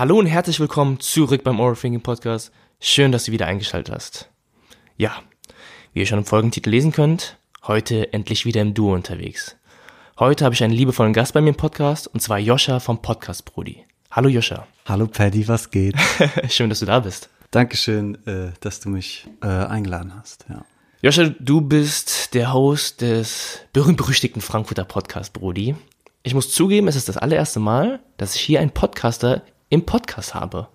Hallo und herzlich willkommen zurück beim Oral Thinking Podcast. Schön, dass du wieder eingeschaltet hast. Ja, wie ihr schon im Folgentitel lesen könnt, heute endlich wieder im Duo unterwegs. Heute habe ich einen liebevollen Gast bei mir im Podcast und zwar Joscha vom Podcast Brody. Hallo Joscha. Hallo Paddy, was geht? Schön, dass du da bist. Dankeschön, äh, dass du mich äh, eingeladen hast. Ja. Joscha, du bist der Host des berühmt-berüchtigten Frankfurter Podcast Brody. Ich muss zugeben, es ist das allererste Mal, dass ich hier einen Podcaster im Podcast habe.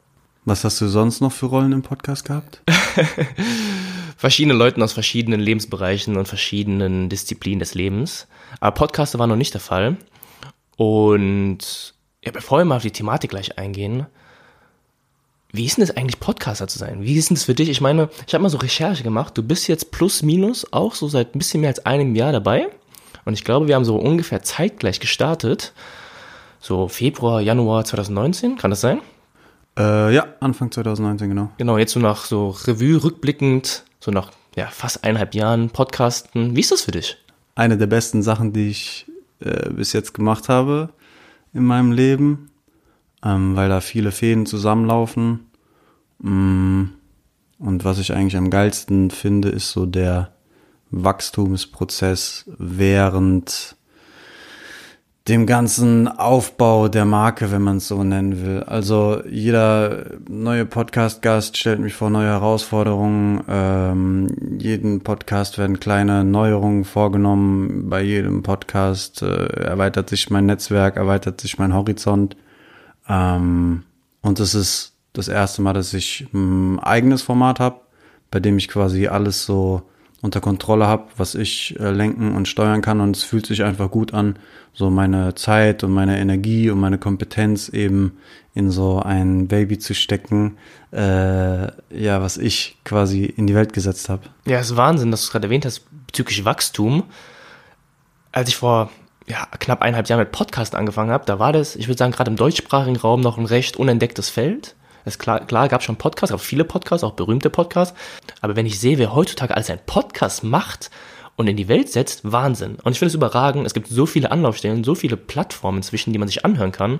Was hast du sonst noch für Rollen im Podcast gehabt? Verschiedene Leute aus verschiedenen Lebensbereichen und verschiedenen Disziplinen des Lebens. Aber Podcaster war noch nicht der Fall. Und ja, bevor wir mal auf die Thematik gleich eingehen, wie ist denn das eigentlich, Podcaster zu sein? Wie ist denn das für dich? Ich meine, ich habe mal so Recherche gemacht. Du bist jetzt plus minus auch so seit ein bisschen mehr als einem Jahr dabei. Und ich glaube, wir haben so ungefähr zeitgleich gestartet so Februar, Januar 2019, kann das sein? Äh, ja, Anfang 2019, genau. Genau, jetzt so nach so Revue rückblickend, so nach ja, fast eineinhalb Jahren Podcasten. Wie ist das für dich? Eine der besten Sachen, die ich äh, bis jetzt gemacht habe in meinem Leben, ähm, weil da viele Fäden zusammenlaufen. Mm, und was ich eigentlich am geilsten finde, ist so der Wachstumsprozess während dem ganzen Aufbau der Marke, wenn man es so nennen will. Also jeder neue Podcast-Gast stellt mich vor neue Herausforderungen. Ähm, jeden Podcast werden kleine Neuerungen vorgenommen. Bei jedem Podcast äh, erweitert sich mein Netzwerk, erweitert sich mein Horizont. Ähm, und es ist das erste Mal, dass ich ein eigenes Format habe, bei dem ich quasi alles so unter Kontrolle habe, was ich äh, lenken und steuern kann und es fühlt sich einfach gut an, so meine Zeit und meine Energie und meine Kompetenz eben in so ein Baby zu stecken, äh, ja, was ich quasi in die Welt gesetzt habe. Ja, es ist Wahnsinn, dass du es gerade erwähnt hast bezüglich Wachstum. Als ich vor ja, knapp eineinhalb Jahren mit Podcast angefangen habe, da war das, ich würde sagen, gerade im deutschsprachigen Raum noch ein recht unentdecktes Feld. Es klar, klar gab schon Podcasts, gab viele Podcasts, auch berühmte Podcasts. Aber wenn ich sehe, wer heutzutage alles einen Podcast macht und in die Welt setzt, Wahnsinn. Und ich finde es überragend. Es gibt so viele Anlaufstellen, so viele Plattformen zwischen, die man sich anhören kann.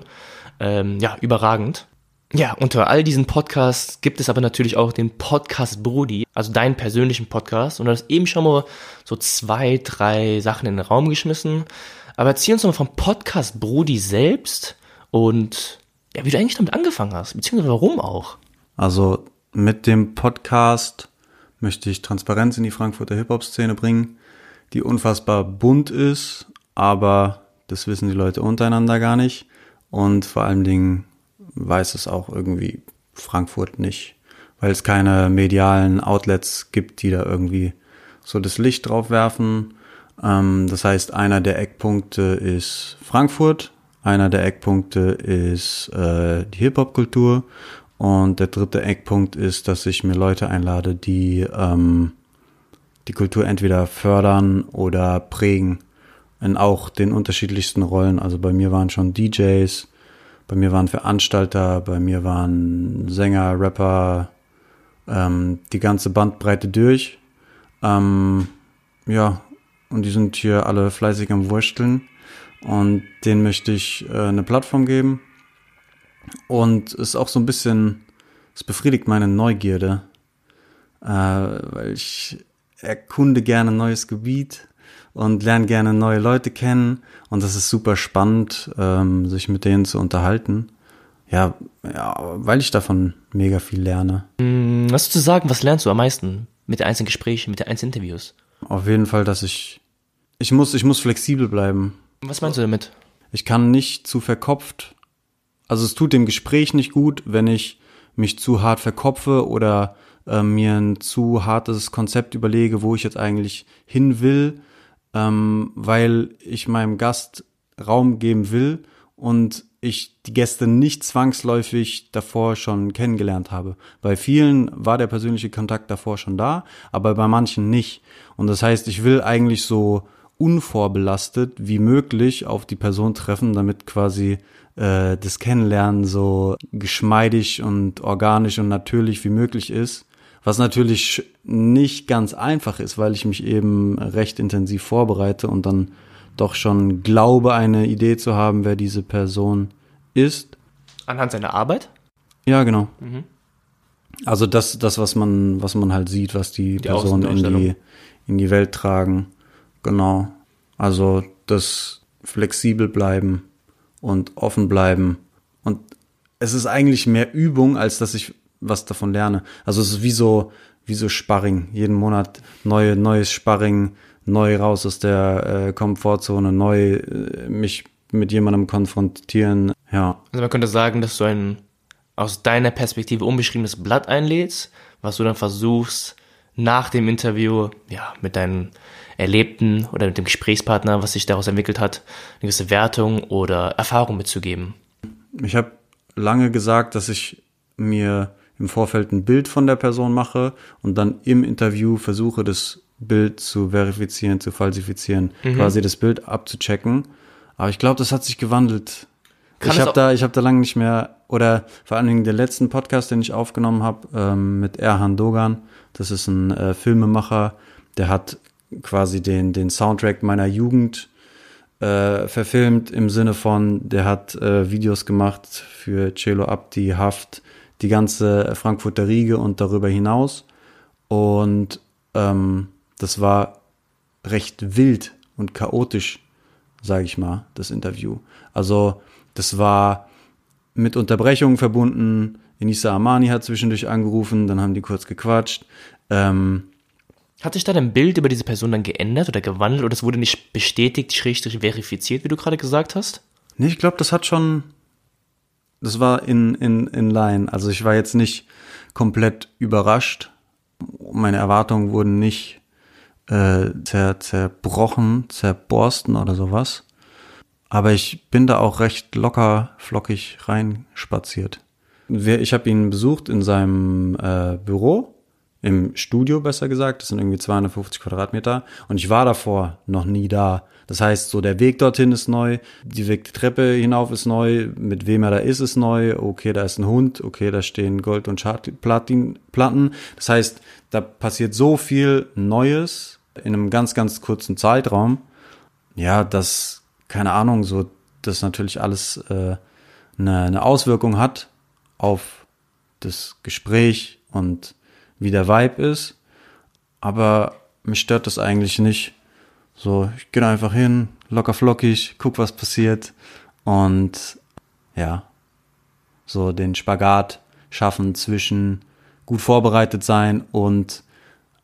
Ähm, ja, überragend. Ja, unter all diesen Podcasts gibt es aber natürlich auch den Podcast Brody, also deinen persönlichen Podcast. Und du hast eben schon mal so zwei, drei Sachen in den Raum geschmissen. Aber erzähl uns doch mal vom Podcast Brody selbst und ja, wie du eigentlich damit angefangen hast, beziehungsweise warum auch. Also mit dem Podcast möchte ich Transparenz in die Frankfurter Hip-Hop-Szene bringen, die unfassbar bunt ist, aber das wissen die Leute untereinander gar nicht. Und vor allen Dingen weiß es auch irgendwie Frankfurt nicht, weil es keine medialen Outlets gibt, die da irgendwie so das Licht drauf werfen. Ähm, das heißt, einer der Eckpunkte ist Frankfurt, einer der Eckpunkte ist äh, die Hip-Hop-Kultur und der dritte Eckpunkt ist, dass ich mir Leute einlade, die ähm, die Kultur entweder fördern oder prägen in auch den unterschiedlichsten Rollen. Also bei mir waren schon DJs, bei mir waren Veranstalter, bei mir waren Sänger, Rapper, ähm, die ganze Bandbreite durch. Ähm, ja, und die sind hier alle fleißig am Wursteln. Und denen möchte ich äh, eine Plattform geben. Und es ist auch so ein bisschen, es befriedigt meine Neugierde, äh, weil ich erkunde gerne ein neues Gebiet und lerne gerne neue Leute kennen. Und das ist super spannend, ähm, sich mit denen zu unterhalten. Ja, ja, weil ich davon mega viel lerne. Mm, was zu sagen, was lernst du am meisten mit den einzelnen Gesprächen, mit den einzelnen Interviews? Auf jeden Fall, dass ich, ich muss, ich muss flexibel bleiben. Was meinst du damit? Ich kann nicht zu verkopft, also es tut dem Gespräch nicht gut, wenn ich mich zu hart verkopfe oder äh, mir ein zu hartes Konzept überlege, wo ich jetzt eigentlich hin will, ähm, weil ich meinem Gast Raum geben will und ich die Gäste nicht zwangsläufig davor schon kennengelernt habe. Bei vielen war der persönliche Kontakt davor schon da, aber bei manchen nicht. Und das heißt, ich will eigentlich so unvorbelastet wie möglich auf die Person treffen, damit quasi äh, das Kennenlernen so geschmeidig und organisch und natürlich wie möglich ist. Was natürlich nicht ganz einfach ist, weil ich mich eben recht intensiv vorbereite und dann doch schon glaube, eine Idee zu haben, wer diese Person ist. Anhand seiner Arbeit? Ja, genau. Mhm. Also das, das, was man, was man halt sieht, was die, die Personen in die, in die Welt tragen. Genau. Also das flexibel bleiben und offen bleiben. Und es ist eigentlich mehr Übung, als dass ich was davon lerne. Also es ist wie so, wie so Sparring. Jeden Monat neue, neues Sparring, neu raus aus der äh, Komfortzone, neu äh, mich mit jemandem konfrontieren. Ja. Also man könnte sagen, dass du ein aus deiner Perspektive unbeschriebenes Blatt einlädst, was du dann versuchst, nach dem Interview, ja, mit deinen Erlebten oder mit dem Gesprächspartner, was sich daraus entwickelt hat, eine gewisse Wertung oder Erfahrung mitzugeben. Ich habe lange gesagt, dass ich mir im Vorfeld ein Bild von der Person mache und dann im Interview versuche, das Bild zu verifizieren, zu falsifizieren, mhm. quasi das Bild abzuchecken. Aber ich glaube, das hat sich gewandelt. Kann ich habe da, ich habe da lange nicht mehr oder vor allen Dingen der letzten Podcast, den ich aufgenommen habe ähm, mit Erhan Dogan. Das ist ein äh, Filmemacher, der hat quasi den den Soundtrack meiner Jugend äh, verfilmt im Sinne von, der hat äh, Videos gemacht für Celo Abdi, Haft, die ganze Frankfurter Riege und darüber hinaus. Und ähm, das war recht wild und chaotisch, sage ich mal, das Interview. Also das war mit Unterbrechungen verbunden. Inisa Amani hat zwischendurch angerufen, dann haben die kurz gequatscht. Ähm, hat sich da dein Bild über diese Person dann geändert oder gewandelt oder es wurde nicht bestätigt, schrägstrich verifiziert, wie du gerade gesagt hast? Nee, ich glaube, das hat schon, das war in, in, in line. Also ich war jetzt nicht komplett überrascht. Meine Erwartungen wurden nicht äh, zer, zerbrochen, zerborsten oder sowas. Aber ich bin da auch recht locker, flockig reinspaziert. Ich habe ihn besucht in seinem äh, Büro, im Studio besser gesagt. Das sind irgendwie 250 Quadratmeter. Und ich war davor noch nie da. Das heißt, so der Weg dorthin ist neu, die Weg die Treppe hinauf ist neu, mit wem er da ist, ist neu. Okay, da ist ein Hund, okay, da stehen Gold- und Platten. Das heißt, da passiert so viel Neues in einem ganz, ganz kurzen Zeitraum. Ja, das, keine Ahnung, so, das natürlich alles äh, eine, eine Auswirkung hat auf das Gespräch und wie der Vibe ist. Aber mich stört das eigentlich nicht. So, ich gehe einfach hin, locker flockig, guck, was passiert. Und ja, so den Spagat schaffen zwischen gut vorbereitet sein und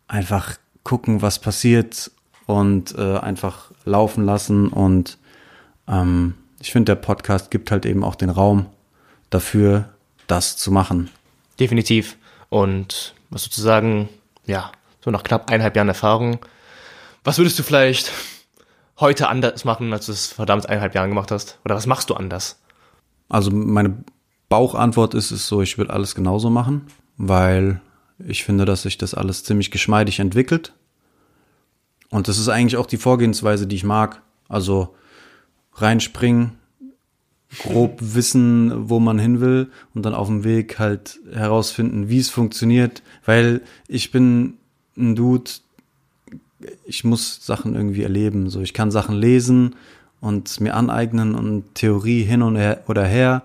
einfach gucken, was passiert und äh, einfach laufen lassen. Und ähm, ich finde, der Podcast gibt halt eben auch den Raum dafür, das zu machen. Definitiv. Und was sozusagen, ja, so nach knapp eineinhalb Jahren Erfahrung, was würdest du vielleicht heute anders machen, als du es vor damals eineinhalb Jahren gemacht hast? Oder was machst du anders? Also meine Bauchantwort ist es so, ich würde alles genauso machen, weil ich finde, dass sich das alles ziemlich geschmeidig entwickelt. Und das ist eigentlich auch die Vorgehensweise, die ich mag. Also reinspringen, grob wissen, wo man hin will und dann auf dem Weg halt herausfinden, wie es funktioniert, weil ich bin ein Dude, ich muss Sachen irgendwie erleben, so ich kann Sachen lesen und mir aneignen und Theorie hin und her oder her,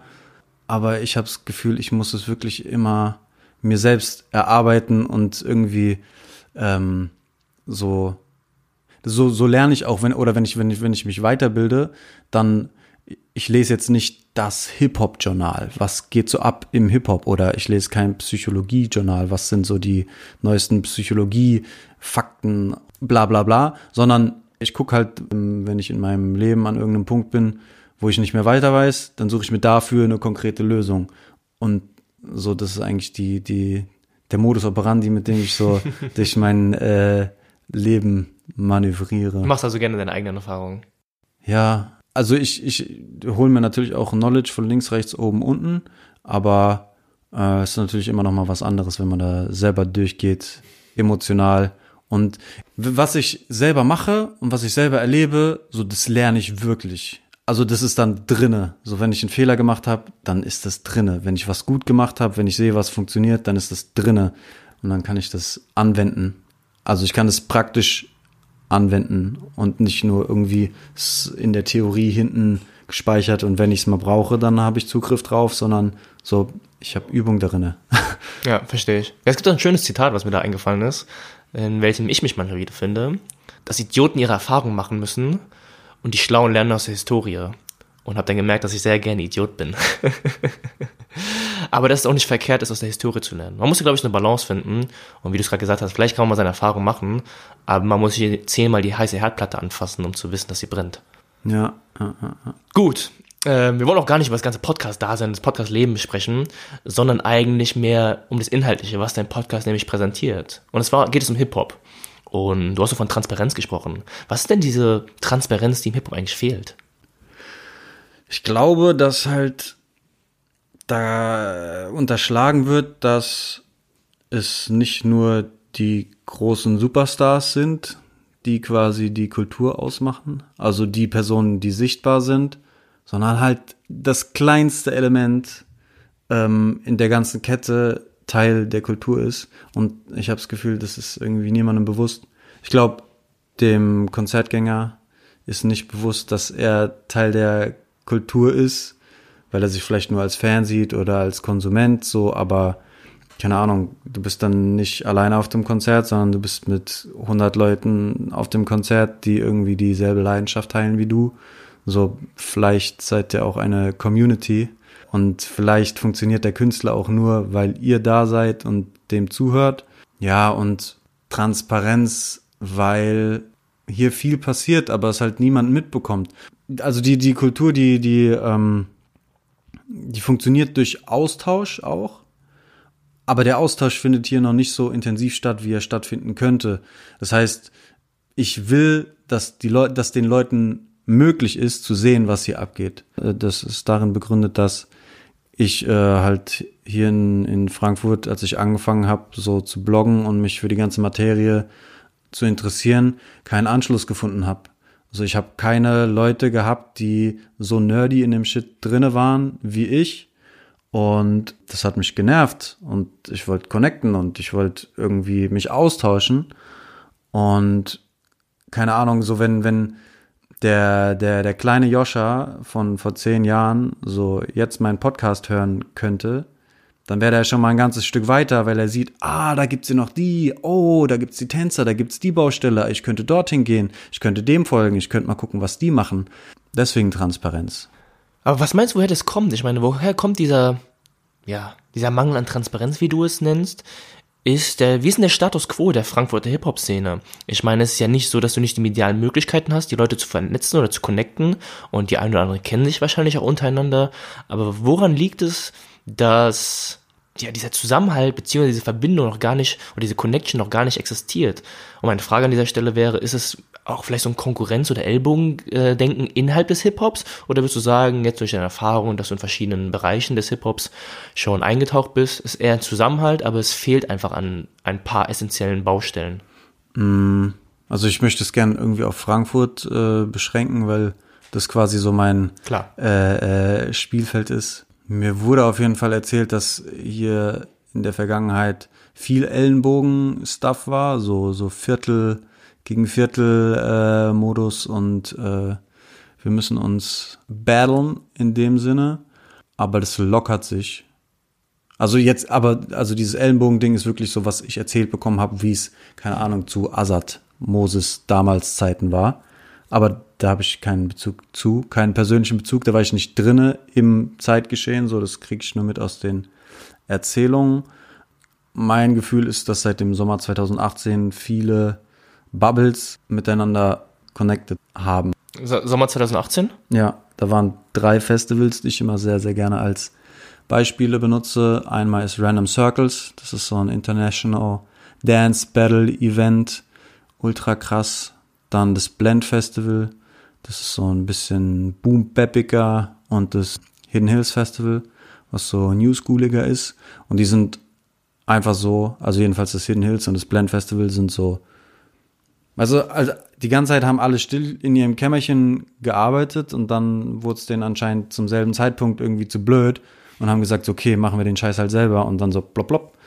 aber ich habe das Gefühl, ich muss es wirklich immer mir selbst erarbeiten und irgendwie ähm, so so so lerne ich auch wenn oder wenn ich wenn ich wenn ich mich weiterbilde dann ich lese jetzt nicht das Hip-Hop-Journal, was geht so ab im Hip-Hop oder ich lese kein Psychologie-Journal, was sind so die neuesten Psychologie-Fakten, bla bla bla, sondern ich gucke halt, wenn ich in meinem Leben an irgendeinem Punkt bin, wo ich nicht mehr weiter weiß, dann suche ich mir dafür eine konkrete Lösung. Und so, das ist eigentlich die, die, der Modus operandi, mit dem ich so durch mein äh, Leben manövriere. Du machst also gerne deine eigenen Erfahrungen. Ja, also ich, ich hole mir natürlich auch Knowledge von links, rechts, oben, unten, aber äh, ist natürlich immer noch mal was anderes, wenn man da selber durchgeht, emotional. Und was ich selber mache und was ich selber erlebe, so das lerne ich wirklich. Also das ist dann drinne. So wenn ich einen Fehler gemacht habe, dann ist das drinne. Wenn ich was gut gemacht habe, wenn ich sehe, was funktioniert, dann ist das drinne und dann kann ich das anwenden. Also ich kann es praktisch anwenden und nicht nur irgendwie in der Theorie hinten gespeichert und wenn ich es mal brauche, dann habe ich Zugriff drauf, sondern so, ich habe Übung darin. ja, verstehe ich. Es gibt ein schönes Zitat, was mir da eingefallen ist, in welchem ich mich manchmal wiederfinde, dass Idioten ihre Erfahrungen machen müssen und die Schlauen lernen aus der Historie. Und habe dann gemerkt, dass ich sehr gerne Idiot bin. Aber dass es auch nicht verkehrt ist, aus der Historie zu lernen. Man muss, glaube ich, eine Balance finden. Und wie du es gerade gesagt hast, vielleicht kann man mal seine Erfahrung machen, aber man muss hier zehnmal die heiße Herdplatte anfassen, um zu wissen, dass sie brennt. Ja. ja, ja. Gut. Äh, wir wollen auch gar nicht über das ganze Podcast-Dasein, das Podcast-Leben sprechen, sondern eigentlich mehr um das Inhaltliche, was dein Podcast nämlich präsentiert. Und zwar geht es um Hip-Hop. Und du hast so von Transparenz gesprochen. Was ist denn diese Transparenz, die im Hip-Hop eigentlich fehlt? Ich glaube, dass halt da unterschlagen wird, dass es nicht nur die großen Superstars sind, die quasi die Kultur ausmachen, also die Personen, die sichtbar sind, sondern halt das kleinste Element ähm, in der ganzen Kette Teil der Kultur ist. Und ich habe das Gefühl, das ist irgendwie niemandem bewusst. Ich glaube, dem Konzertgänger ist nicht bewusst, dass er Teil der Kultur ist weil er sich vielleicht nur als Fan sieht oder als Konsument so, aber keine Ahnung, du bist dann nicht alleine auf dem Konzert, sondern du bist mit 100 Leuten auf dem Konzert, die irgendwie dieselbe Leidenschaft teilen wie du. So, vielleicht seid ihr auch eine Community und vielleicht funktioniert der Künstler auch nur, weil ihr da seid und dem zuhört. Ja, und Transparenz, weil hier viel passiert, aber es halt niemand mitbekommt. Also die, die Kultur, die, die, ähm, die funktioniert durch Austausch auch. Aber der Austausch findet hier noch nicht so intensiv statt, wie er stattfinden könnte. Das heißt, ich will, dass die Leute, dass den Leuten möglich ist, zu sehen, was hier abgeht. Äh, das ist darin begründet, dass ich äh, halt hier in, in Frankfurt, als ich angefangen habe, so zu bloggen und mich für die ganze Materie zu interessieren, keinen Anschluss gefunden habe. Also ich habe keine Leute gehabt, die so nerdy in dem Shit drinne waren wie ich. Und das hat mich genervt. Und ich wollte connecten und ich wollte irgendwie mich austauschen. Und keine Ahnung, so wenn, wenn der, der, der kleine Joscha von vor zehn Jahren so jetzt meinen Podcast hören könnte, dann wäre er schon mal ein ganzes Stück weiter, weil er sieht, ah, da gibt's ja noch die, oh, da gibt's die Tänzer, da gibt's die Baustelle, ich könnte dorthin gehen, ich könnte dem folgen, ich könnte mal gucken, was die machen. Deswegen Transparenz. Aber was meinst du, woher das kommt? Ich meine, woher kommt dieser, ja, dieser Mangel an Transparenz, wie du es nennst? Ist der, wie ist denn der Status quo der Frankfurter Hip-Hop-Szene? Ich meine, es ist ja nicht so, dass du nicht die medialen Möglichkeiten hast, die Leute zu vernetzen oder zu connecten und die einen oder anderen kennen sich wahrscheinlich auch untereinander. Aber woran liegt es, dass ja, dieser Zusammenhalt beziehungsweise diese Verbindung noch gar nicht oder diese Connection noch gar nicht existiert. Und meine Frage an dieser Stelle wäre, ist es auch vielleicht so ein Konkurrenz- oder Ellbogendenken innerhalb des Hip-Hops? Oder würdest du sagen, jetzt durch deine Erfahrung, dass du in verschiedenen Bereichen des Hip-Hops schon eingetaucht bist, ist eher ein Zusammenhalt, aber es fehlt einfach an ein paar essentiellen Baustellen? Mm, also ich möchte es gerne irgendwie auf Frankfurt äh, beschränken, weil das quasi so mein äh, äh, Spielfeld ist. Mir wurde auf jeden Fall erzählt, dass hier in der Vergangenheit viel Ellenbogen-Stuff war, so, so Viertel gegen Viertel-Modus äh, und äh, wir müssen uns battlen in dem Sinne, aber das lockert sich. Also jetzt, aber, also dieses Ellenbogen-Ding ist wirklich so, was ich erzählt bekommen habe, wie es, keine Ahnung, zu Assad, Moses damals Zeiten war. Aber da habe ich keinen Bezug zu, keinen persönlichen Bezug, da war ich nicht drinne im Zeitgeschehen, so das kriege ich nur mit aus den Erzählungen. Mein Gefühl ist, dass seit dem Sommer 2018 viele Bubbles miteinander connected haben. Sommer 2018? Ja, da waren drei Festivals, die ich immer sehr, sehr gerne als Beispiele benutze. Einmal ist Random Circles, das ist so ein International Dance Battle Event, ultra krass. Dann das Blend Festival, Das ist so ein bisschen boom und das Hidden Hills Festival, was so new schooliger ist. Und die sind einfach so, also jedenfalls das Hidden Hills und das Blend Festival sind so, also, also die ganze Zeit haben alle still in ihrem Kämmerchen gearbeitet und dann wurde es denen anscheinend zum selben Zeitpunkt irgendwie zu blöd und haben gesagt, okay, machen wir den Scheiß halt selber und dann so plopp, plopp.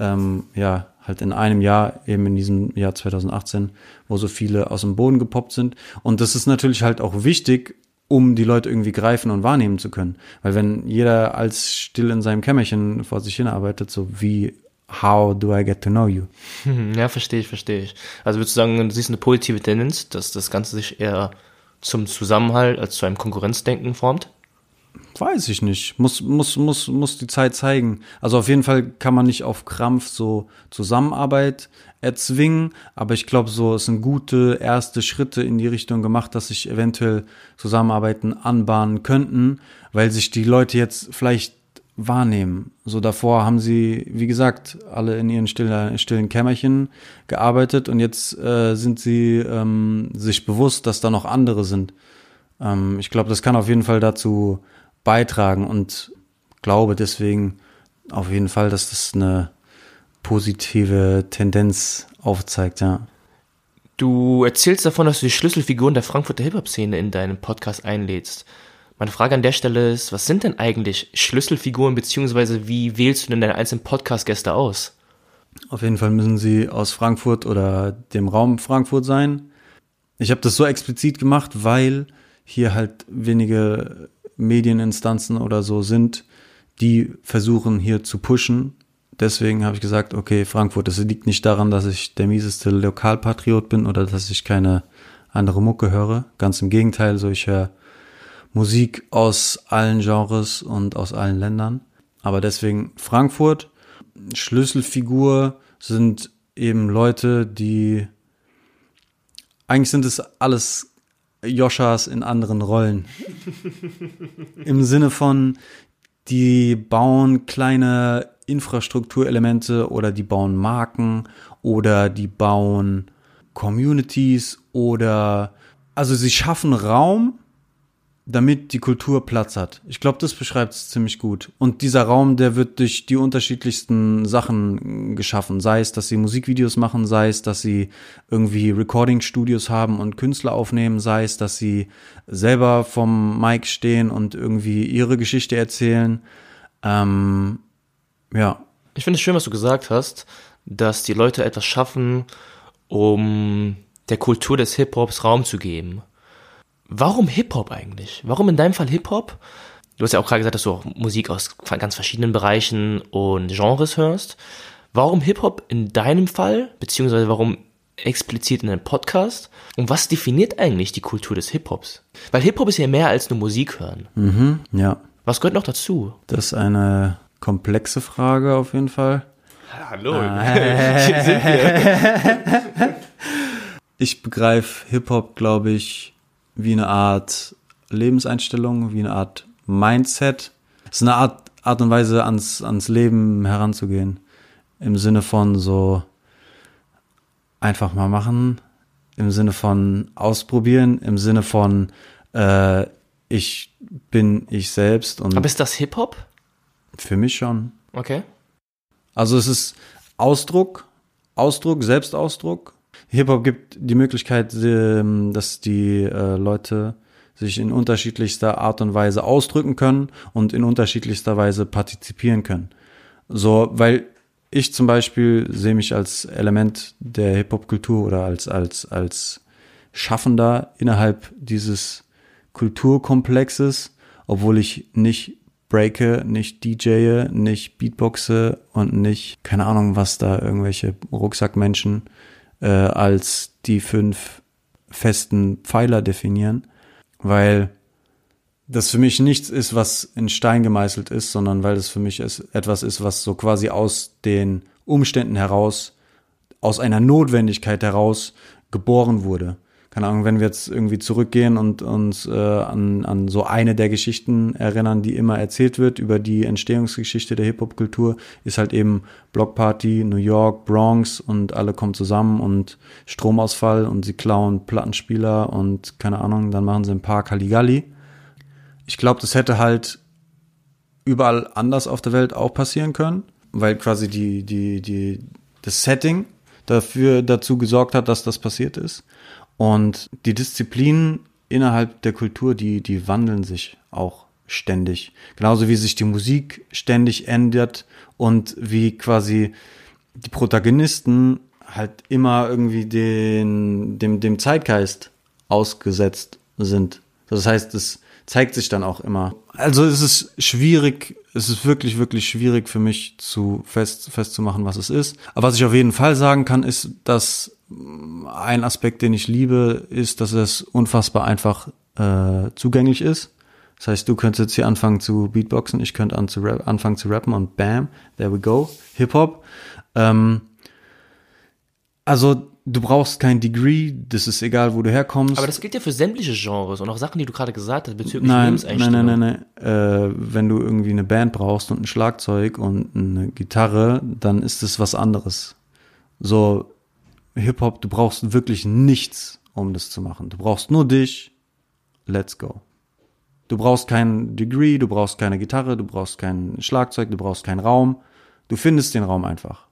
Ähm, ja, halt in einem Jahr, eben in diesem Jahr 2018, wo so viele aus dem Boden gepoppt sind. Und das ist natürlich halt auch wichtig, um die Leute irgendwie greifen und wahrnehmen zu können. Weil wenn jeder als still in seinem Kämmerchen vor sich hin arbeitet, so wie How do I get to know you? Ja, verstehe ich, verstehe ich. Also würdest du sagen, du siehst eine positive Tendenz, dass das Ganze sich eher zum Zusammenhalt als zu einem Konkurrenzdenken formt? Weiß ich nicht. Muss, muss, muss, muss die Zeit zeigen. Also auf jeden Fall kann man nicht auf Krampf so Zusammenarbeit erzwingen, aber ich glaube, so es sind gute erste Schritte in die Richtung gemacht, dass sich eventuell Zusammenarbeiten anbahnen könnten, weil sich die Leute jetzt vielleicht wahrnehmen. So davor haben sie, wie gesagt, alle in ihren stillen, stillen Kämmerchen gearbeitet und jetzt äh, sind sie ähm, sich bewusst, dass da noch andere sind. Ähm, ich glaube, das kann auf jeden Fall dazu beitragen und glaube deswegen auf jeden Fall, dass das eine positive Tendenz aufzeigt, ja. Du erzählst davon, dass du die Schlüsselfiguren der Frankfurter Hip-Hop-Szene in deinem Podcast einlädst. Meine Frage an der Stelle ist, was sind denn eigentlich Schlüsselfiguren, beziehungsweise wie wählst du denn deine einzelnen Podcast-Gäste aus? Auf jeden Fall müssen sie aus Frankfurt oder dem Raum Frankfurt sein. Ich habe das so explizit gemacht, weil hier halt wenige Medieninstanzen oder so sind, die versuchen hier zu pushen. Deswegen habe ich gesagt, okay, Frankfurt, das liegt nicht daran, dass ich der mieseste Lokalpatriot bin oder dass ich keine andere Mucke höre. Ganz im Gegenteil, so ich höre Musik aus allen Genres und aus allen Ländern. Aber deswegen Frankfurt. Schlüsselfigur sind eben Leute, die eigentlich sind es alles Joshas in anderen Rollen. Im Sinne von, die bauen kleine Infrastrukturelemente oder die bauen Marken oder die bauen Communities oder also sie schaffen Raum damit die Kultur Platz hat. Ich glaube, das beschreibt es ziemlich gut. Und dieser Raum, der wird durch die unterschiedlichsten Sachen geschaffen. Sei es, dass sie Musikvideos machen, sei es, dass sie irgendwie Recording-Studios haben und Künstler aufnehmen, sei es, dass sie selber vom Mic stehen und irgendwie ihre Geschichte erzählen. Ähm, ja. Ich finde es schön, was du gesagt hast, dass die Leute etwas schaffen, um der Kultur des Hip-Hops Raum zu geben. Warum Hip-Hop eigentlich? Warum in deinem Fall Hip-Hop? Du hast ja auch gerade gesagt, dass du auch Musik aus ganz verschiedenen Bereichen und Genres hörst. Warum Hip-Hop in deinem Fall, beziehungsweise warum explizit in einem Podcast? Und was definiert eigentlich die Kultur des Hip-Hops? Weil Hip-Hop ist ja mehr als nur Musik hören. Mhm, ja. Was gehört noch dazu? Das ist eine komplexe Frage auf jeden Fall. Hallo, ah, hier sind wir. Ich begreife Hip-Hop, glaube ich, wie eine Art Lebenseinstellung, wie eine Art Mindset. Es ist eine Art, Art und Weise, ans, ans Leben heranzugehen. Im Sinne von so einfach mal machen, im Sinne von ausprobieren, im Sinne von äh, ich bin ich selbst. Und Aber ist das Hip-Hop? Für mich schon. Okay. Also es ist Ausdruck, Ausdruck, Selbstausdruck, Hip-Hop gibt die Möglichkeit, ähm, dass die äh, Leute sich in unterschiedlichster Art und Weise ausdrücken können und in unterschiedlichster Weise partizipieren können. So, weil ich zum Beispiel sehe mich als Element der Hip-Hop-Kultur oder als, als, als Schaffender innerhalb dieses Kulturkomplexes, obwohl ich nicht breake, nicht DJe, nicht Beatboxe und nicht, keine Ahnung, was da irgendwelche Rucksackmenschen äh, als die fünf festen Pfeiler definieren, weil das für mich nichts ist, was in Stein gemeißelt ist, sondern weil es für mich etwas ist, was so quasi aus den Umständen heraus, aus einer Notwendigkeit heraus geboren wurde. Keine Ahnung, wenn wir jetzt irgendwie zurückgehen und uns äh, an, an so eine der Geschichten erinnern, die immer erzählt wird über die Entstehungsgeschichte der Hip-Hop-Kultur, ist halt eben Blockparty, New York, Bronx und alle kommen zusammen und Stromausfall und sie klauen Plattenspieler und keine Ahnung, dann machen sie ein paar Halligalli. Ich glaube, das hätte halt überall anders auf der Welt auch passieren können, weil quasi die, die, die, das Setting dafür dazu gesorgt hat, dass das passiert ist. Und die Disziplinen innerhalb der Kultur, die, die wandeln sich auch ständig. Genauso wie sich die Musik ständig ändert und wie quasi die Protagonisten halt immer irgendwie den, dem, dem Zeitgeist ausgesetzt sind. Das heißt, es zeigt sich dann auch immer. Also es ist schwierig, es ist wirklich, wirklich schwierig für mich zu fest, festzumachen, was es ist. Aber was ich auf jeden Fall sagen kann, ist, dass ein Aspekt, den ich liebe, ist, dass es unfassbar einfach äh, zugänglich ist. Das heißt, du könntest jetzt hier anfangen zu Beatboxen, ich könnte an zu anfangen zu rappen und bam, there we go, Hip-Hop. Ähm, also du brauchst kein Degree, das ist egal, wo du herkommst. Aber das gilt ja für sämtliche Genres und auch Sachen, die du gerade gesagt hast bezüglich nein, Lebenseinstellung. Nein, nein, nein, nein. Äh, wenn du irgendwie eine Band brauchst und ein Schlagzeug und eine Gitarre, dann ist es was anderes. So, Hip-Hop, du brauchst wirklich nichts, um das zu machen. Du brauchst nur dich. Let's go. Du brauchst kein Degree, du brauchst keine Gitarre, du brauchst kein Schlagzeug, du brauchst keinen Raum. Du findest den Raum einfach.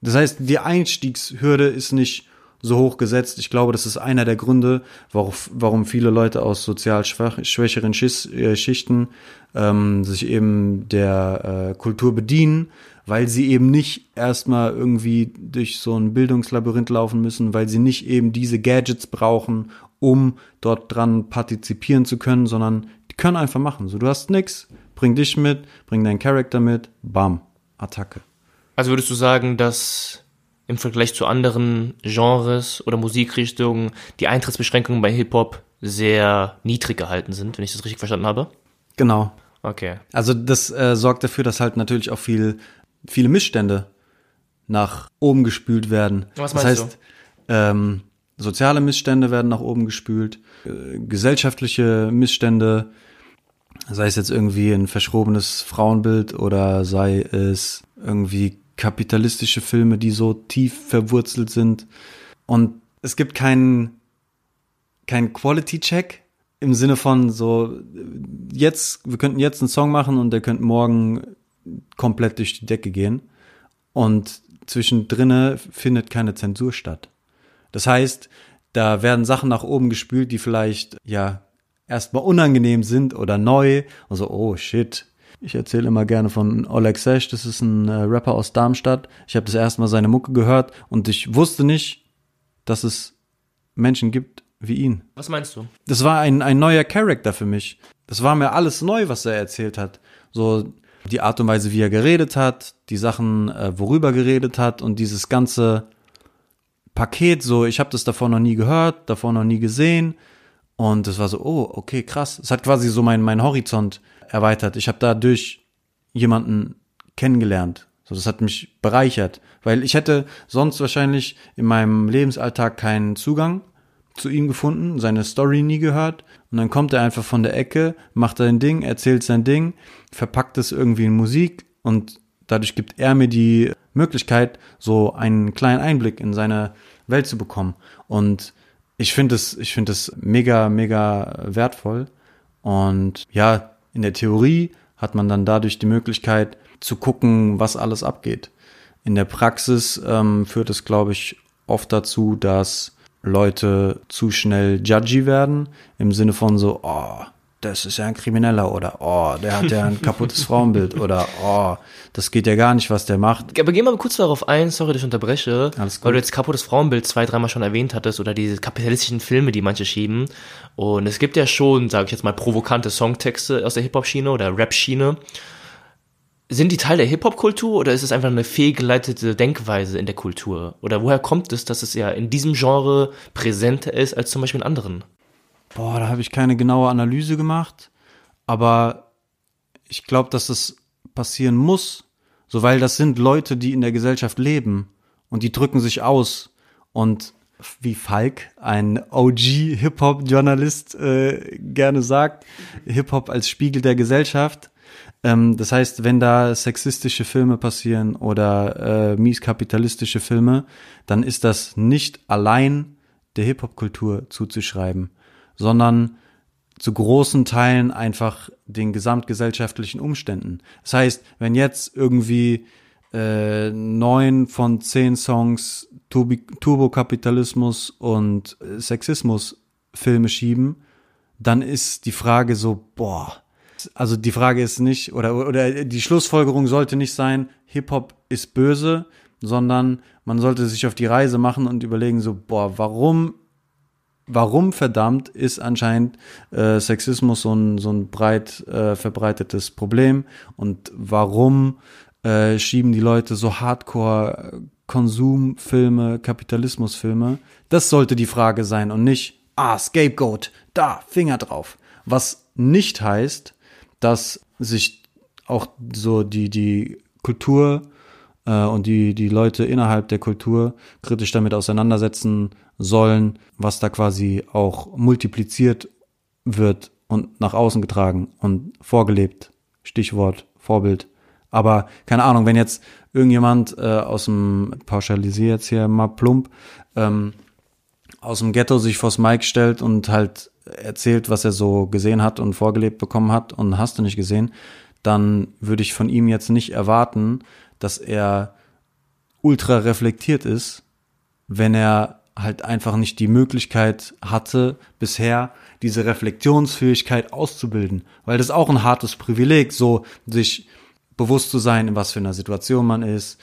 Das heißt, die Einstiegshürde ist nicht so hoch gesetzt. Ich glaube, das ist einer der Gründe, warum viele Leute aus sozial schwächeren äh, Schichten ähm, sich eben der äh, Kultur bedienen, weil sie eben nicht erstmal irgendwie durch so ein Bildungslabyrinth laufen müssen, weil sie nicht eben diese Gadgets brauchen, um dort dran partizipieren zu können, sondern die können einfach machen. So, du hast nix, bring dich mit, bring deinen Charakter mit, bam, Attacke. Also würdest du sagen, dass im Vergleich zu anderen Genres oder Musikrichtungen die Eintrittsbeschränkungen bei Hip-Hop sehr niedrig gehalten sind, wenn ich das richtig verstanden habe? Genau. Okay. Also das äh, sorgt dafür, dass halt natürlich auch viel, viele Missstände nach oben gespült werden. Was das heißt, ähm, soziale Missstände werden nach oben gespült, äh, gesellschaftliche Missstände, sei es jetzt irgendwie ein verschrobenes Frauenbild oder sei es irgendwie kapitalistische Filme, die so tief verwurzelt sind. Und es gibt keinen kein Quality-Check im Sinne von so, jetzt, wir könnten jetzt einen Song machen und der könnte morgen komplett durch die Decke gehen. Und zwischendrinne findet keine Zensur statt. Das heißt, da werden Sachen nach oben gespült, die vielleicht, ja, erstmal unangenehm sind oder neu. Also, oh shit, ich erzähle immer gerne von Oleg Sesh, das ist ein äh, Rapper aus Darmstadt. Ich habe das erste Mal seine Mucke gehört und ich wusste nicht, dass es Menschen gibt wie ihn. Was meinst du? Das war ein, ein neuer Charakter für mich. Das war mir alles neu, was er erzählt hat. So die Art und Weise, wie er geredet hat, die Sachen, äh, worüber geredet hat und dieses ganze Paket, so, ich habe das davor noch nie gehört, davor noch nie gesehen. Und es war so, oh, okay, krass. Es hat quasi so mein, mein Horizont erweitert. Ich habe dadurch jemanden kennengelernt. So, das hat mich bereichert, weil ich hätte sonst wahrscheinlich in meinem Lebensalltag keinen Zugang zu ihm gefunden, seine Story nie gehört und dann kommt er einfach von der Ecke, macht sein Ding, erzählt sein Ding, verpackt es irgendwie in Musik und dadurch gibt er mir die Möglichkeit, so einen kleinen Einblick in seine Welt zu bekommen und ich finde es, ich finde es mega, mega wertvoll und ja, in der Theorie hat man dann dadurch die Möglichkeit zu gucken, was alles abgeht. In der Praxis ähm, führt es, glaube ich, oft dazu, dass Leute zu schnell judgy werden, im Sinne von so, oh, das ist ja ein Krimineller oder oh, der hat ja ein kaputtes Frauenbild oder oh, das geht ja gar nicht, was der macht. Aber gehen wir mal kurz darauf ein, sorry, dass ich unterbreche, weil du jetzt kaputtes Frauenbild zwei, dreimal schon erwähnt hattest oder diese kapitalistischen Filme, die manche schieben. Und es gibt ja schon, sage ich jetzt mal, provokante Songtexte aus der Hip-Hop-Schiene oder Rap-Schiene. Sind die Teil der Hip-Hop-Kultur oder ist es einfach eine fehlgeleitete Denkweise in der Kultur? Oder woher kommt es, dass es ja in diesem Genre präsenter ist als zum Beispiel in anderen? Boah, da habe ich keine genaue Analyse gemacht, aber ich glaube, dass das passieren muss, so weil das sind Leute, die in der Gesellschaft leben und die drücken sich aus und wie Falk, ein OG-Hip-Hop-Journalist, äh, gerne sagt, Hip-Hop als Spiegel der Gesellschaft. Ähm, das heißt, wenn da sexistische Filme passieren oder äh, mies kapitalistische Filme, dann ist das nicht allein der Hip-Hop-Kultur zuzuschreiben, sondern zu großen Teilen einfach den gesamtgesellschaftlichen Umständen. Das heißt, wenn jetzt irgendwie äh, neun von zehn Songs Turbi Turbokapitalismus und Sexismus Filme schieben, dann ist die Frage so, boah, also die Frage ist nicht, oder, oder die Schlussfolgerung sollte nicht sein, Hip-Hop ist böse, sondern man sollte sich auf die Reise machen und überlegen so, boah, warum warum verdammt ist anscheinend äh, Sexismus so ein, so ein breit äh, verbreitetes Problem und warum äh, schieben die Leute so hardcore Konsumfilme, Kapitalismusfilme? Das sollte die Frage sein und nicht, ah, Scapegoat, da, Finger drauf. Was nicht heißt, dass sich auch so die, die Kultur äh, und die, die Leute innerhalb der Kultur kritisch damit auseinandersetzen sollen, was da quasi auch multipliziert wird und nach außen getragen und vorgelebt. Stichwort Vorbild. Aber keine Ahnung, wenn jetzt irgendjemand äh, aus dem, pauschalisier jetzt hier mal plump, ähm, aus dem Ghetto sich vors Mike stellt und halt erzählt, was er so gesehen hat und vorgelebt bekommen hat und hast du nicht gesehen, dann würde ich von ihm jetzt nicht erwarten, dass er ultra reflektiert ist, wenn er halt einfach nicht die Möglichkeit hatte, bisher diese Reflexionsfähigkeit auszubilden. Weil das ist auch ein hartes Privileg, so sich bewusst zu sein, in was für einer Situation man ist,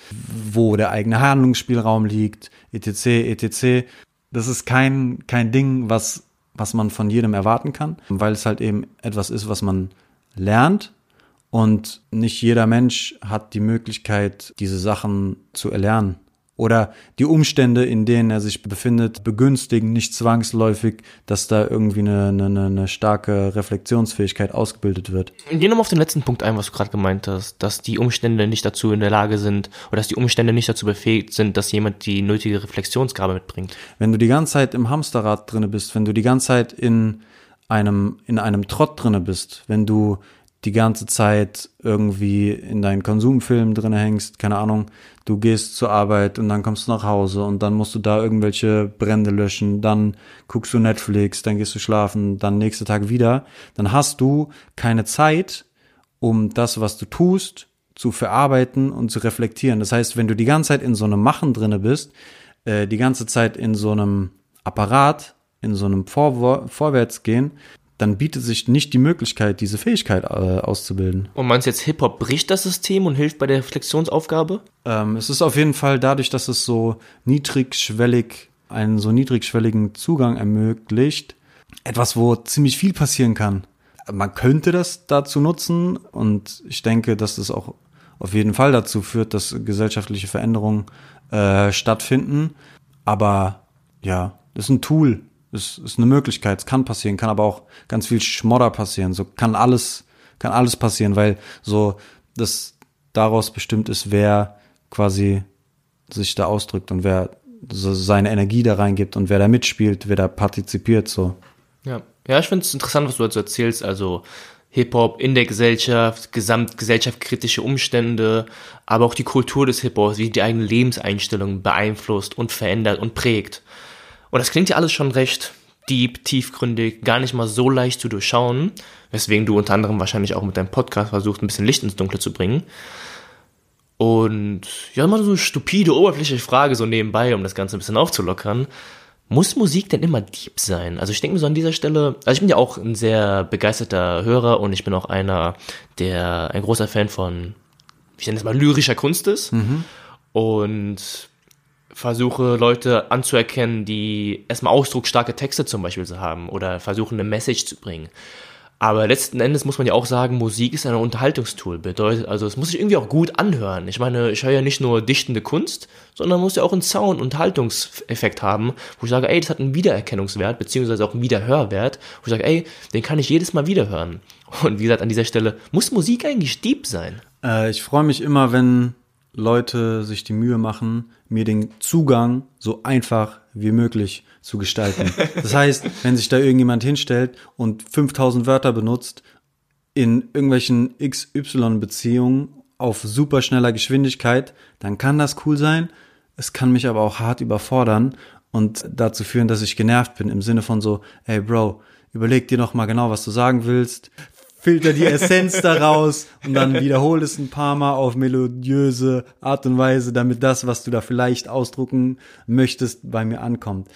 wo der eigene Handlungsspielraum liegt, etc., etc. Das ist kein, kein Ding, was, was man von jedem erwarten kann, weil es halt eben etwas ist, was man lernt. Und nicht jeder Mensch hat die Möglichkeit, diese Sachen zu erlernen oder die Umstände, in denen er sich befindet, begünstigen nicht zwangsläufig, dass da irgendwie eine, eine, eine starke Reflexionsfähigkeit ausgebildet wird. Geh nochmal auf den letzten Punkt ein, was du gerade gemeint hast, dass die Umstände nicht dazu in der Lage sind oder dass die Umstände nicht dazu befähigt sind, dass jemand die nötige Reflexionsgabe mitbringt. Wenn du die ganze Zeit im Hamsterrad drinne bist, wenn du die ganze Zeit in einem, in einem Trott drinne bist, wenn du die ganze Zeit irgendwie in deinen Konsumfilm drin hängst, keine Ahnung, du gehst zur Arbeit und dann kommst du nach Hause und dann musst du da irgendwelche Brände löschen, dann guckst du Netflix, dann gehst du schlafen, dann nächste Tag wieder, dann hast du keine Zeit, um das, was du tust, zu verarbeiten und zu reflektieren. Das heißt, wenn du die ganze Zeit in so einem Machen drinne bist, äh, die ganze Zeit in so einem Apparat, in so einem Vor Vorwärtsgehen, dann bietet sich nicht die Möglichkeit, diese Fähigkeit äh, auszubilden. Und meinst du jetzt, Hip-Hop bricht das System und hilft bei der Reflexionsaufgabe? Ähm, es ist auf jeden Fall dadurch, dass es so niedrigschwellig, einen so niedrigschwelligen Zugang ermöglicht, etwas, wo ziemlich viel passieren kann. Man könnte das dazu nutzen und ich denke, dass das auch auf jeden Fall dazu führt, dass gesellschaftliche Veränderungen äh, stattfinden. Aber ja, das ist ein Tool, ist, ist eine Möglichkeit, es kann passieren, kann aber auch ganz viel Schmodder passieren. So kann alles, kann alles passieren, weil so das daraus bestimmt ist, wer quasi sich da ausdrückt und wer so seine Energie da reingibt und wer da mitspielt, wer da partizipiert, so. Ja, ja, ich finde es interessant, was du dazu erzählst. Also Hip-Hop in der Gesellschaft, gesamtgesellschaftskritische Umstände, aber auch die Kultur des Hip-Hops, wie die eigene Lebenseinstellung beeinflusst und verändert und prägt. Und das klingt ja alles schon recht deep, tiefgründig, gar nicht mal so leicht zu durchschauen, weswegen du unter anderem wahrscheinlich auch mit deinem Podcast versuchst, ein bisschen Licht ins Dunkle zu bringen. Und ja, mal so eine stupide, oberflächliche Frage so nebenbei, um das Ganze ein bisschen aufzulockern. Muss Musik denn immer deep sein? Also ich denke mir so an dieser Stelle, also ich bin ja auch ein sehr begeisterter Hörer und ich bin auch einer, der ein großer Fan von, ich nenne es mal lyrischer Kunst ist. Mhm. Und versuche Leute anzuerkennen, die erstmal ausdrucksstarke Texte zum Beispiel haben oder versuchen eine Message zu bringen. Aber letzten Endes muss man ja auch sagen, Musik ist ein Unterhaltungstool. Bedeutet, also es muss sich irgendwie auch gut anhören. Ich meine, ich höre ja nicht nur dichtende Kunst, sondern muss ja auch einen Sound- und Haltungseffekt haben, wo ich sage, ey, das hat einen Wiedererkennungswert, beziehungsweise auch einen Wiederhörwert, wo ich sage, ey, den kann ich jedes Mal wiederhören. Und wie gesagt, an dieser Stelle, muss Musik eigentlich deep sein? Äh, ich freue mich immer, wenn Leute sich die Mühe machen, mir den Zugang so einfach wie möglich zu gestalten. Das heißt, wenn sich da irgendjemand hinstellt und 5000 Wörter benutzt in irgendwelchen XY-Beziehungen auf super schneller Geschwindigkeit, dann kann das cool sein. Es kann mich aber auch hart überfordern und dazu führen, dass ich genervt bin im Sinne von so, hey Bro, überleg dir noch mal genau, was du sagen willst, filter die Essenz daraus und dann wiederhol es ein paar Mal auf melodiöse Art und Weise, damit das, was du da vielleicht ausdrucken möchtest, bei mir ankommt.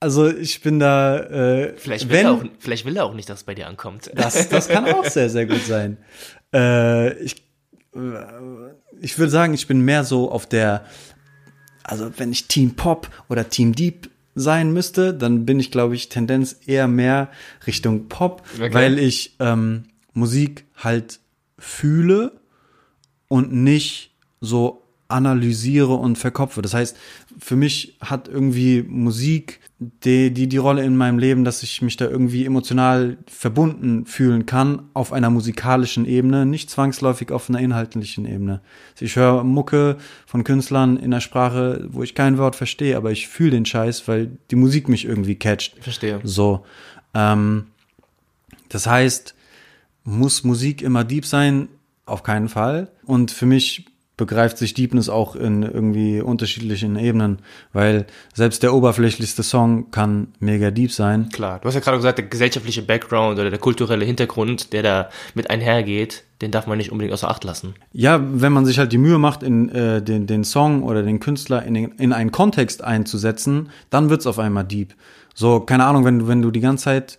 Also ich bin da. Äh, vielleicht, will wenn, er auch, vielleicht will er auch nicht, dass es bei dir ankommt. Das, das kann auch sehr, sehr gut sein. Äh, ich, äh, ich würde sagen, ich bin mehr so auf der, also wenn ich Team Pop oder Team Deep sein müsste, dann bin ich, glaube ich, Tendenz eher mehr Richtung Pop, Okay. weil ich ähm, Musik halt fühle und nicht so analysiere und verkopfe. Das heißt, für mich hat irgendwie Musik die, die, die Rolle in meinem Leben, dass ich mich da irgendwie emotional verbunden fühlen kann auf einer musikalischen Ebene, nicht zwangsläufig auf einer inhaltlichen Ebene. Also ich höre Mucke von Künstlern in der Sprache, wo ich kein Wort verstehe, aber ich fühle den Scheiß, weil die Musik mich irgendwie catcht. Verstehe. So. Ähm, das heißt, muss Musik immer deep sein? Auf keinen Fall. Und für mich begreift sich Deepness auch in irgendwie unterschiedlichen Ebenen, weil selbst der oberflächlichste Song kann mega deep sein. Klar, du hast ja gerade gesagt, der gesellschaftliche Background oder der kulturelle Hintergrund, der da mit einhergeht, den darf man nicht unbedingt außer Acht lassen. Ja, wenn man sich halt die Mühe macht, in äh, den, den Song oder den Künstler in, den, in einen Kontext einzusetzen, dann wird's auf einmal deep. So, keine Ahnung, wenn du, wenn du die ganze Zeit,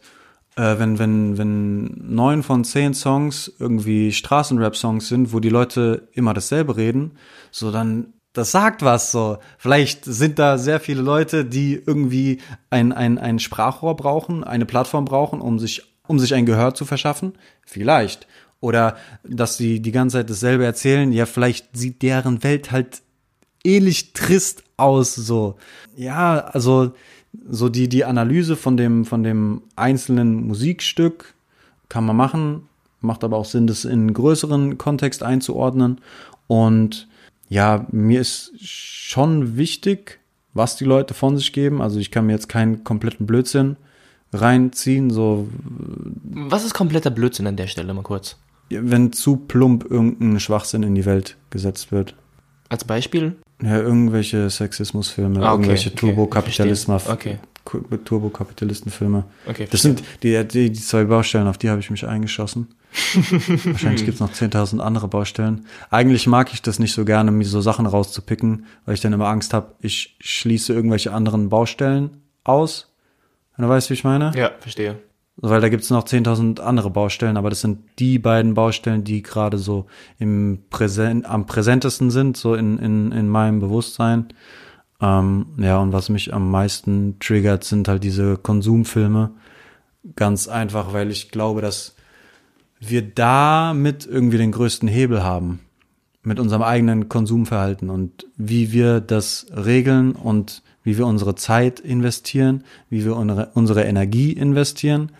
äh, wenn, wenn, wenn neun von zehn Songs irgendwie Straßenrap-Songs sind, wo die Leute immer dasselbe reden, so dann, das sagt was so. Vielleicht sind da sehr viele Leute, die irgendwie ein, ein, ein Sprachrohr brauchen, eine Plattform brauchen, um sich, um sich ein Gehör zu verschaffen. Vielleicht. Oder dass sie die ganze Zeit dasselbe erzählen. Ja, vielleicht sieht deren Welt halt ähnlich trist aus, so. Ja, also, so die, die Analyse von dem, von dem einzelnen Musikstück kann man machen, macht aber auch Sinn, das in einen größeren Kontext einzuordnen. Und ja, mir ist schon wichtig, was die Leute von sich geben. Also ich kann mir jetzt keinen kompletten Blödsinn reinziehen, so Was ist kompletter Blödsinn an der Stelle, mal kurz? wenn zu plump irgendein Schwachsinn in die Welt gesetzt wird. Als Beispiel? Ja, irgendwelche Sexismusfilme, Ah, okay, irgendwelche Turbokapitalismus. Okay. Turbokapitalistenfilme. Okay, Das sind die, die, die zwei Baustellen, auf die habe ich mich eingeschossen. Wahrscheinlich gibt's noch 10.000 andere Baustellen. Eigentlich mag ich das nicht so gerne, mir so Sachen rauszupicken, weil ich dann immer Angst habe, ich schließe irgendwelche anderen Baustellen aus. Wenn du weißt, wie ich meine? Ja, verstehe. Weil da gibt's noch 10.000 andere Baustellen, aber das sind die beiden Baustellen, die gerade so im Präsent, am präsentesten sind, so in, in, in meinem Bewusstsein. Ähm, ja, und was mich am meisten triggert, sind halt diese Konsumfilme. Ganz einfach, weil ich glaube, dass wir damit irgendwie den größten Hebel haben. Mit unserem eigenen Konsumverhalten und wie wir das regeln und wie wir unsere Zeit investieren, wie wir unsere, Energie investieren,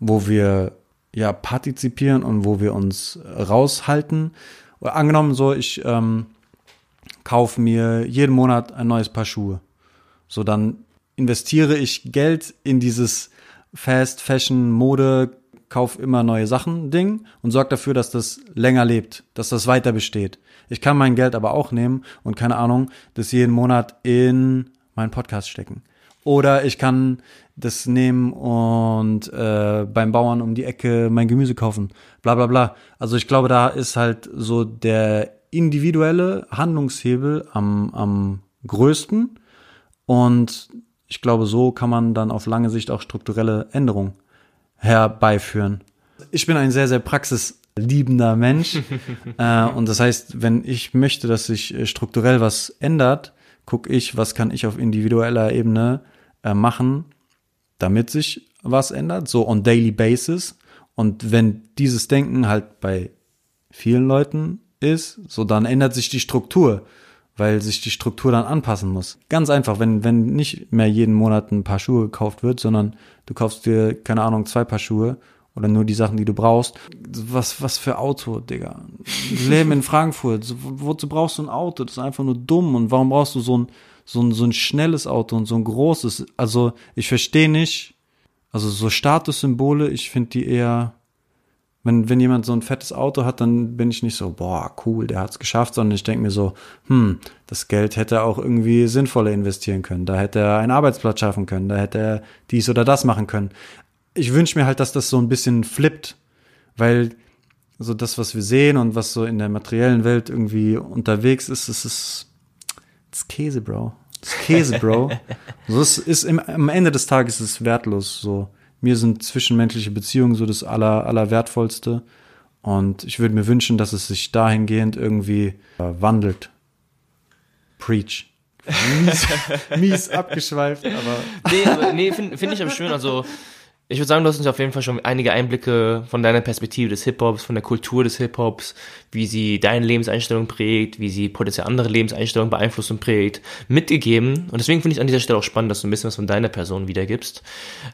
wo wir ja partizipieren und wo wir uns raushalten. Oder angenommen so, ich ähm, kaufe mir jeden Monat ein neues Paar Schuhe. So, dann investiere ich Geld in dieses Fast Fashion Mode, kauf immer neue Sachen Ding und sorge dafür, dass das länger lebt, dass das weiter besteht. Ich kann mein Geld aber auch nehmen und keine Ahnung, das jeden Monat in meinen Podcast stecken. Oder ich kann das nehmen und äh, beim Bauern um die Ecke mein Gemüse kaufen. Bla bla bla. Also ich glaube, da ist halt so der individuelle Handlungshebel am, am größten. Und ich glaube, so kann man dann auf lange Sicht auch strukturelle Änderungen herbeiführen. Ich bin ein sehr, sehr praxisliebender Mensch. äh, und das heißt, wenn ich möchte, dass sich äh, strukturell was ändert, gucke ich, was kann ich auf individueller Ebene äh, machen, damit sich was ändert, so on daily basis. Und wenn dieses Denken halt bei vielen Leuten ist, so dann ändert sich die Struktur, weil sich die Struktur dann anpassen muss. Ganz einfach, wenn, wenn nicht mehr jeden Monat ein paar Schuhe gekauft wird, sondern du kaufst dir, keine Ahnung, zwei Paar Schuhe oder nur die Sachen, die du brauchst. Was, was für Auto, Digga. Leben in Frankfurt. So, wozu brauchst du ein Auto? Das ist einfach nur dumm. Und warum brauchst du so ein, so ein, so ein schnelles Auto und so ein großes? Also, ich verstehe nicht. Also, so Statussymbole, ich finde die eher, wenn, wenn jemand so ein fettes Auto hat, dann bin ich nicht so, boah, cool, der hat's geschafft, sondern ich denke mir so, hm, das Geld hätte er auch irgendwie sinnvoller investieren können. Da hätte er einen Arbeitsplatz schaffen können, da hätte er dies oder das machen können ich wünsche mir halt, dass das so ein bisschen flippt, weil so das, was wir sehen und was so in der materiellen Welt irgendwie unterwegs ist, das ist, das ist Käse, Bro. Das ist Käse, Bro. so, es ist im, am Ende des Tages ist es wertlos. So, mir sind zwischenmenschliche Beziehungen so das aller, aller wertvollste. Und ich würde mir wünschen, dass es sich dahingehend irgendwie äh, wandelt. Preach. Mies, mies abgeschweift, aber. Nee, aber, nee finde find ich aber schön. Also, ich würde sagen, du hast uns auf jeden Fall schon einige Einblicke von deiner Perspektive des Hip-Hops, von der Kultur des Hip-Hops, wie sie deine Lebenseinstellung prägt, wie sie potenziell andere Lebenseinstellungen beeinflusst und prägt, mitgegeben. Und deswegen finde ich an dieser Stelle auch spannend, dass du ein bisschen was von deiner Person wiedergibst.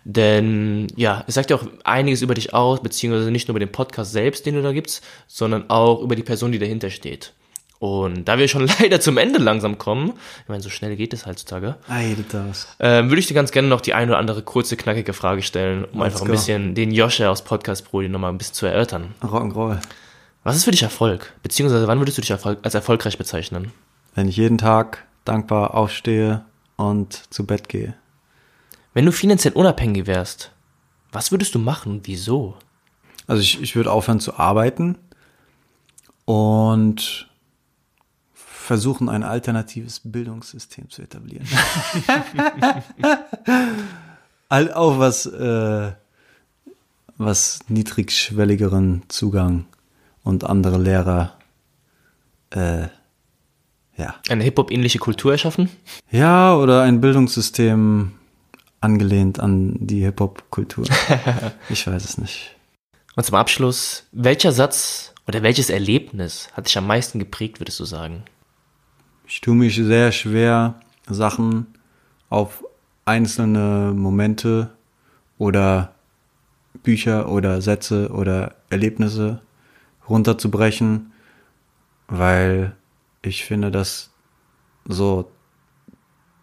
Denn ja, es sagt ja auch einiges über dich aus, beziehungsweise nicht nur über den Podcast selbst, den du da gibst, sondern auch über die Person, die dahinter steht. Und da wir schon leider zum Ende langsam kommen, ich meine, so schnell geht es heutzutage, äh, würde ich dir ganz gerne noch die eine oder andere kurze, knackige Frage stellen, um Let's einfach ein go. bisschen den Joscha aus Podcast Pro nochmal ein bisschen zu erörtern. Rock'n'Roll. Was ist für dich Erfolg? Beziehungsweise wann würdest du dich Erfolg, als erfolgreich bezeichnen? Wenn ich jeden Tag dankbar aufstehe und zu Bett gehe. Wenn du finanziell unabhängig wärst, was würdest du machen und wieso? Also ich, ich würde aufhören zu arbeiten und versuchen, ein alternatives Bildungssystem zu etablieren. All, auch was, äh, was niedrigschwelligeren Zugang und andere Lehrer, äh, ja. Eine Hip-Hop-ähnliche Kultur erschaffen? Ja, oder ein Bildungssystem angelehnt an die Hip-Hop-Kultur. ich weiß es nicht. Und zum Abschluss, welcher Satz oder welches Erlebnis hat dich am meisten geprägt, würdest du sagen? Ich tue mich sehr schwer, Sachen auf einzelne Momente oder Bücher oder Sätze oder Erlebnisse runterzubrechen, weil ich finde, dass so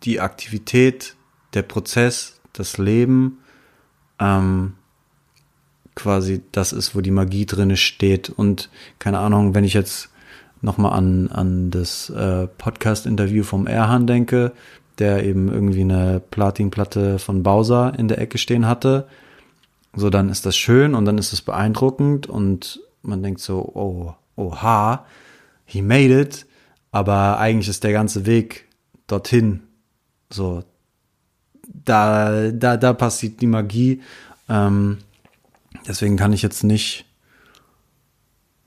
die Aktivität, der Prozess, das Leben ähm, quasi das ist, wo die Magie drinne steht. Und keine Ahnung, wenn ich jetzt nochmal an, an das äh, Podcast-Interview vom Erhan denke, der eben irgendwie eine Platinplatte von Bowser in der Ecke stehen hatte. So, dann ist das schön und dann ist es beeindruckend und man denkt so, oh, oha, he made it. Aber eigentlich ist der ganze Weg dorthin so, da, da, da passiert die Magie. Ähm, deswegen kann ich jetzt nicht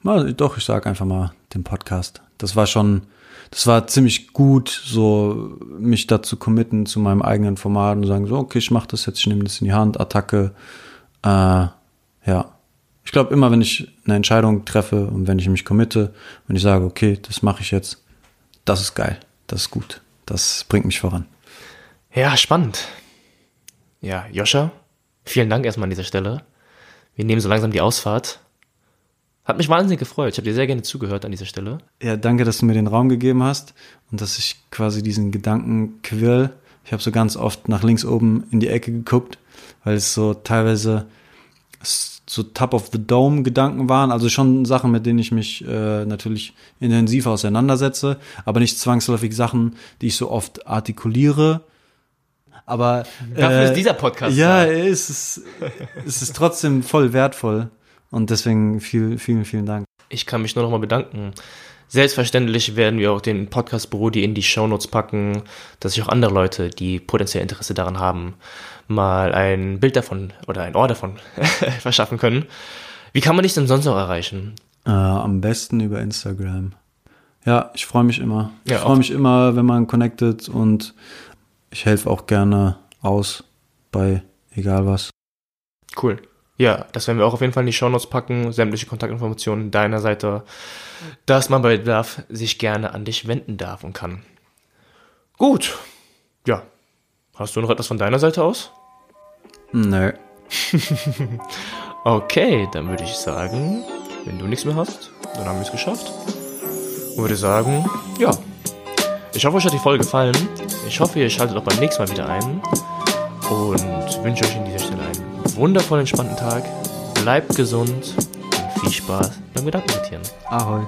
Mal, doch, ich sag einfach mal den Podcast. Das war schon, das war ziemlich gut, so mich dazu committen zu meinem eigenen Format und sagen so, okay, ich mach das jetzt, ich nehme das in die Hand, Attacke. Äh, ja. Ich glaube, immer wenn ich eine Entscheidung treffe und wenn ich mich committe, wenn ich sage, okay, das mache ich jetzt, das ist geil, das ist gut, das bringt mich voran. Ja, spannend. Ja, Joscha, vielen Dank erstmal an dieser Stelle. Wir nehmen so langsam die Ausfahrt. Hat mich wahnsinnig gefreut. Ich habe dir sehr gerne zugehört an dieser Stelle. Ja, danke, dass du mir den Raum gegeben hast und dass ich quasi diesen Gedankenquirl, ich habe so ganz oft nach links oben in die Ecke geguckt, weil es so teilweise so Top of the Dome Gedanken waren, also schon Sachen, mit denen ich mich äh, natürlich intensiv auseinandersetze, aber nicht zwangsläufig Sachen, die ich so oft artikuliere. Aber dafür äh, ist dieser Podcast. Ja, da. es ist, es ist trotzdem voll wertvoll. Und deswegen viel, vielen, vielen Dank. Ich kann mich nur noch mal bedanken. Selbstverständlich werden wir auch den Podcast Brody in die Shownotes packen, dass sich auch andere Leute, die potenziell Interesse daran haben, mal ein Bild davon oder ein Ohr davon verschaffen können. Wie kann man dich denn sonst noch erreichen? Äh, am besten über Instagram. Ja, ich freue mich immer. Ja, ich freue mich immer, wenn man connected und ich helfe auch gerne aus bei egal was. Cool. Ja, das werden wir auch auf jeden Fall in die Shownotes packen, sämtliche Kontaktinformationen deiner Seite, dass man bei Bedarf sich gerne an dich wenden darf und kann. Gut, ja. Hast du noch etwas von deiner Seite aus? Nö. okay, dann würde ich sagen, wenn du nichts mehr hast, dann haben wir es geschafft. Und würde sagen, ja. Ich hoffe, euch hat die Folge gefallen. Ich hoffe, ihr schaltet auch beim nächsten Mal wieder ein. Und wünsche euch in dieser wundervoll entspannten Tag, bleibt gesund und viel Spaß beim Gedankenmeditieren. Ahoi.